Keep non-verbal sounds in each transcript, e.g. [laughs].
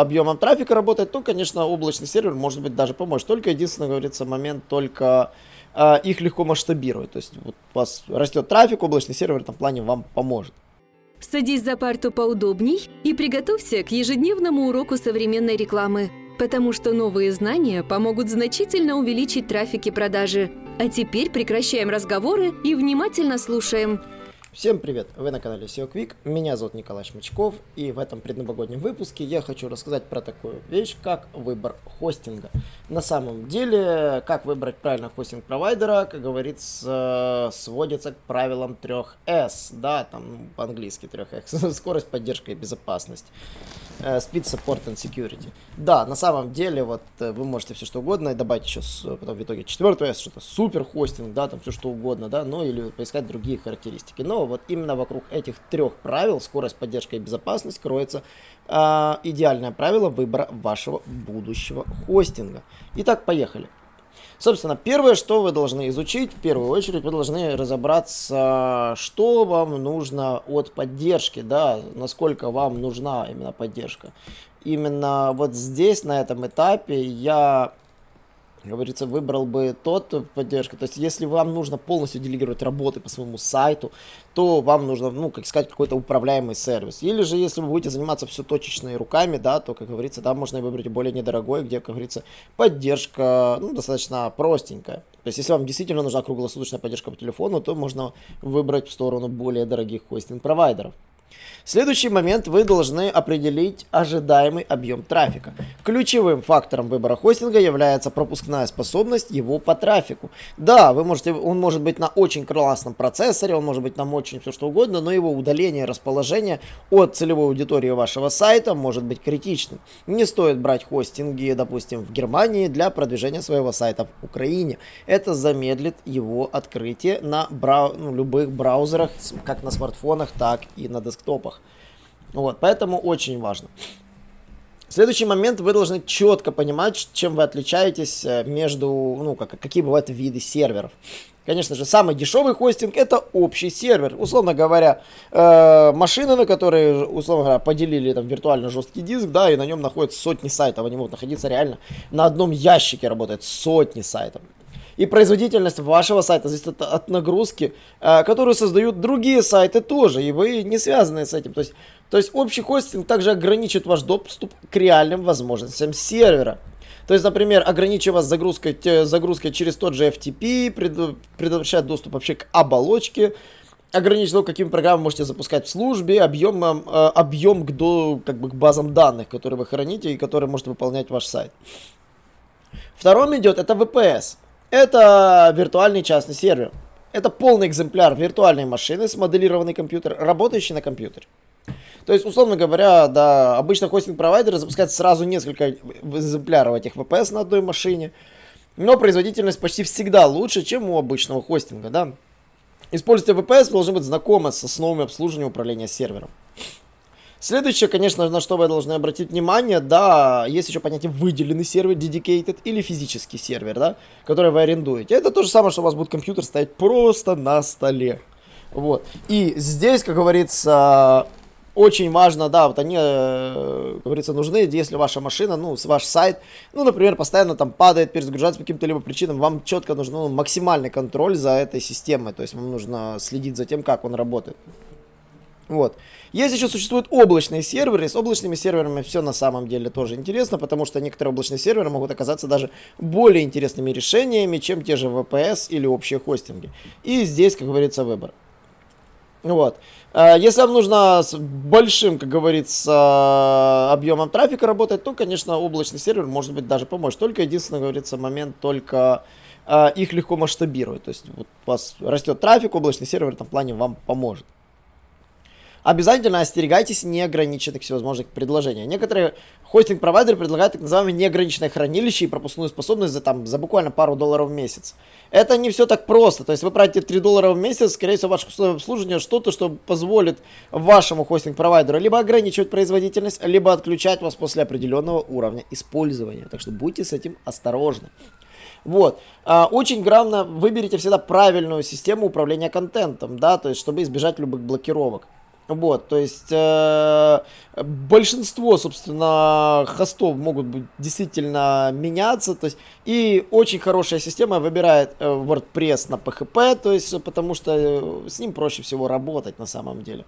объемом трафика работать, то, конечно, облачный сервер, может быть, даже поможет. Только единственный, говорится, момент, только э, их легко масштабировать. То есть вот у вас растет трафик, облачный сервер в этом плане вам поможет. Садись за парту поудобней и приготовься к ежедневному уроку современной рекламы, потому что новые знания помогут значительно увеличить трафик и продажи. А теперь прекращаем разговоры и внимательно слушаем. Всем привет! Вы на канале SEO Quick, меня зовут Николай Шмычков, и в этом предновогоднем выпуске я хочу рассказать про такую вещь, как выбор хостинга. На самом деле, как выбрать правильно хостинг-провайдера, как говорится, сводится к правилам 3S, да, там по-английски 3X, [laughs] скорость, поддержка и безопасность. Э, speed, Support and Security. Да, на самом деле, вот э, вы можете все что угодно добавить еще потом в итоге четвертое, что-то супер хостинг, да, там все что угодно, да, ну или поискать другие характеристики. Но вот именно вокруг этих трех правил, скорость, поддержка и безопасность, кроется э, идеальное правило выбора вашего будущего хостинга. Итак, поехали. Собственно, первое, что вы должны изучить, в первую очередь, вы должны разобраться, что вам нужно от поддержки, да, насколько вам нужна именно поддержка. Именно вот здесь, на этом этапе, я говорится, выбрал бы тот поддержку. То есть, если вам нужно полностью делегировать работы по своему сайту, то вам нужно, ну, как сказать, какой-то управляемый сервис. Или же, если вы будете заниматься все точечной руками, да, то, как говорится, там можно выбрать более недорогой, где, как говорится, поддержка, ну, достаточно простенькая. То есть, если вам действительно нужна круглосуточная поддержка по телефону, то можно выбрать в сторону более дорогих хостинг-провайдеров. Следующий момент вы должны определить ожидаемый объем трафика. Ключевым фактором выбора хостинга является пропускная способность его по трафику. Да, вы можете, он может быть на очень классном процессоре, он может быть на очень все что угодно, но его удаление, расположение от целевой аудитории вашего сайта может быть критичным. Не стоит брать хостинги, допустим, в Германии для продвижения своего сайта в Украине. Это замедлит его открытие на брау... ну, любых браузерах, как на смартфонах, так и на десктопах топах. Вот, поэтому очень важно. Следующий момент, вы должны четко понимать, чем вы отличаетесь э, между, ну, как, какие бывают виды серверов. Конечно же, самый дешевый хостинг это общий сервер. Условно говоря, э, машины, на которые, условно говоря, поделили там виртуально жесткий диск, да, и на нем находятся сотни сайтов. Они могут находиться реально на одном ящике работает сотни сайтов. И производительность вашего сайта зависит от, от нагрузки, э, которую создают другие сайты тоже, и вы не связаны с этим. То есть, то есть общий хостинг также ограничит ваш доступ к реальным возможностям сервера. То есть, например, ограничивая вас загрузкой, загрузкой через тот же FTP, пред, предотвращает доступ вообще к оболочке, ограничить то, какими программами можете запускать в службе, объем, э, объем к, до, как бы, к базам данных, которые вы храните и которые может выполнять ваш сайт. Вторым идет это VPS. Это виртуальный частный сервер. Это полный экземпляр виртуальной машины, смоделированный компьютер, работающий на компьютере. То есть, условно говоря, да, обычно хостинг-провайдеры запускают сразу несколько экземпляров этих VPS на одной машине, но производительность почти всегда лучше, чем у обычного хостинга, да. Используйте VPS, вы должны быть знакомы с основами обслуживания управления сервером. Следующее, конечно, на что вы должны обратить внимание, да, есть еще понятие выделенный сервер, dedicated или физический сервер, да, который вы арендуете. Это то же самое, что у вас будет компьютер стоять просто на столе. Вот. И здесь, как говорится, очень важно, да, вот они, э, как говорится, нужны, если ваша машина, ну, ваш сайт, ну, например, постоянно там падает, перезагружается по каким-то либо причинам, вам четко нужен ну, максимальный контроль за этой системой, то есть вам нужно следить за тем, как он работает. Вот. Есть еще существуют облачные серверы. С облачными серверами все на самом деле тоже интересно, потому что некоторые облачные серверы могут оказаться даже более интересными решениями, чем те же VPS или общие хостинги. И здесь, как говорится, выбор. Вот. А, если вам нужно с большим, как говорится, объемом трафика работать, то, конечно, облачный сервер может быть даже поможет. Только единственный, говорится, момент, только а, их легко масштабировать. То есть вот у вас растет трафик, облачный сервер в этом плане вам поможет обязательно остерегайтесь неограниченных всевозможных предложений. Некоторые хостинг-провайдеры предлагают так называемое неограниченное хранилище и пропускную способность за, там, за буквально пару долларов в месяц. Это не все так просто. То есть вы тратите 3 доллара в месяц, скорее всего, ваше обслуживание что-то, что позволит вашему хостинг-провайдеру либо ограничивать производительность, либо отключать вас после определенного уровня использования. Так что будьте с этим осторожны. Вот. А, очень грамотно выберите всегда правильную систему управления контентом, да, то есть чтобы избежать любых блокировок. Вот, то есть э, большинство, собственно, хостов могут быть действительно меняться, то есть и очень хорошая система выбирает э, WordPress на PHP, то есть потому что э, с ним проще всего работать на самом деле.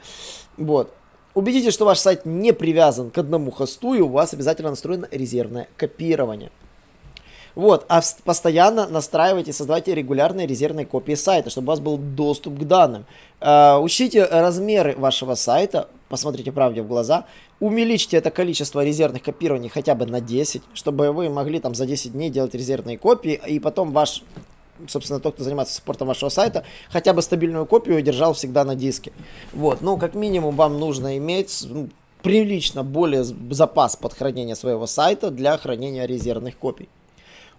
Вот. Убедитесь, что ваш сайт не привязан к одному хосту и у вас обязательно настроено резервное копирование. Вот, а постоянно настраивайте, создавайте регулярные резервные копии сайта, чтобы у вас был доступ к данным. Э, учтите размеры вашего сайта, посмотрите правде в глаза, увеличьте это количество резервных копирований хотя бы на 10, чтобы вы могли там за 10 дней делать резервные копии, и потом ваш собственно, тот, кто занимается спортом вашего сайта, хотя бы стабильную копию держал всегда на диске. Вот, ну, как минимум, вам нужно иметь прилично более запас под хранение своего сайта для хранения резервных копий.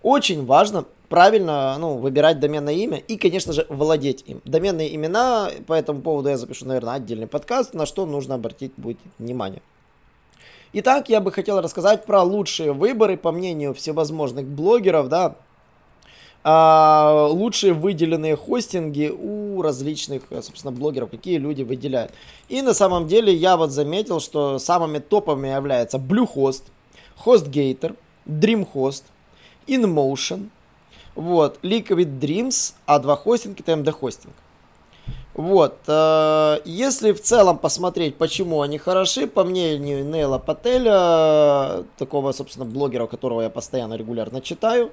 Очень важно правильно ну, выбирать доменное имя и, конечно же, владеть им. Доменные имена, по этому поводу я запишу, наверное, отдельный подкаст, на что нужно обратить будет внимание. Итак, я бы хотел рассказать про лучшие выборы, по мнению всевозможных блогеров, да, а, лучшие выделенные хостинги у различных, собственно, блогеров, какие люди выделяют. И на самом деле я вот заметил, что самыми топовыми являются Bluehost, HostGator, DreamHost, InMotion, вот, Liquid Dreams, А2 хостинг и TMD хостинг. Вот, э, если в целом посмотреть, почему они хороши, по мнению Нейла Пателя, такого, собственно, блогера, которого я постоянно регулярно читаю,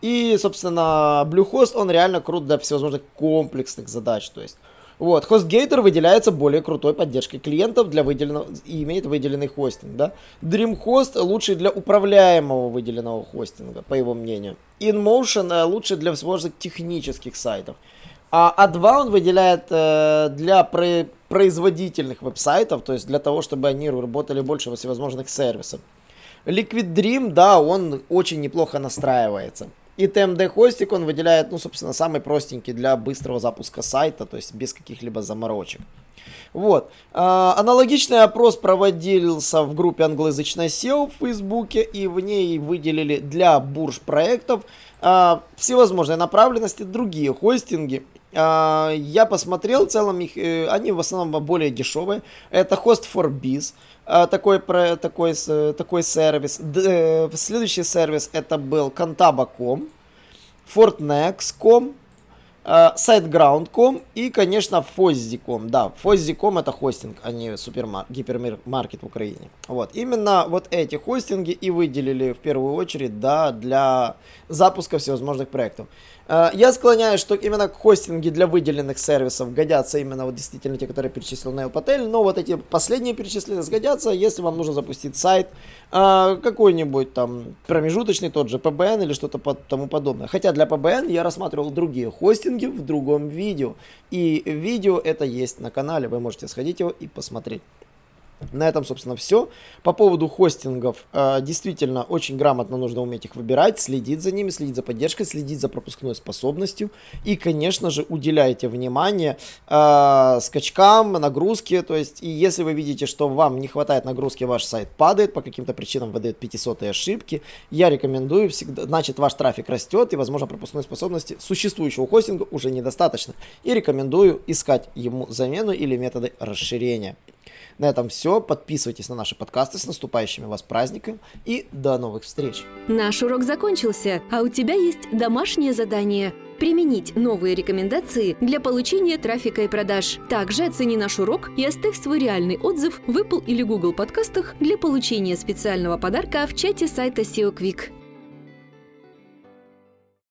и, собственно, Bluehost, он реально крут для всевозможных комплексных задач, то есть вот, HostGator выделяется более крутой поддержкой клиентов для выделенного и имеет выделенный хостинг, да. DreamHost лучший для управляемого выделенного хостинга, по его мнению. InMotion э, лучше для возможных технических сайтов. А A2 он выделяет э, для про- производительных веб-сайтов, то есть для того, чтобы они работали больше во всевозможных сервисах. Liquid Dream, да, он очень неплохо настраивается. И TMD хостик он выделяет, ну, собственно, самый простенький для быстрого запуска сайта, то есть без каких-либо заморочек. Вот. А, аналогичный опрос проводился в группе англоязычной SEO в Фейсбуке, и в ней выделили для бурж проектов а, всевозможные направленности, другие хостинги. А, я посмотрел, в целом их, э, они в основном более дешевые. Это Host for Biz, а, такой, про, такой, такой сервис. Д, э, следующий сервис это был Contaba.com, Fortnex.com, Uh, SiteGround.com и, конечно, Fozzy.com. Да, Fozzy.com это хостинг, а не супермар... гипермаркет в Украине. Вот, именно вот эти хостинги и выделили в первую очередь, да, для запуска всевозможных проектов. Э, я склоняюсь, что именно хостинги для выделенных сервисов годятся именно вот действительно те, которые перечислил Нейл Патель, но вот эти последние перечисленные сгодятся, если вам нужно запустить сайт, э, какой-нибудь там промежуточный, тот же PBN или что-то тому подобное. Хотя для PBN я рассматривал другие хостинги в другом видео, и видео это есть на канале, вы можете сходить его и посмотреть. На этом, собственно, все. По поводу хостингов, э, действительно, очень грамотно нужно уметь их выбирать, следить за ними, следить за поддержкой, следить за пропускной способностью. И, конечно же, уделяйте внимание э, скачкам, нагрузке. То есть, и если вы видите, что вам не хватает нагрузки, ваш сайт падает, по каким-то причинам выдает 500 ошибки, я рекомендую всегда, значит, ваш трафик растет, и, возможно, пропускной способности существующего хостинга уже недостаточно. И рекомендую искать ему замену или методы расширения. На этом все. Подписывайтесь на наши подкасты с наступающими вас праздниками и до новых встреч. Наш урок закончился, а у тебя есть домашнее задание применить новые рекомендации для получения трафика и продаж. Также оцени наш урок и оставь свой реальный отзыв в Apple или Google подкастах для получения специального подарка в чате сайта SEO Quick.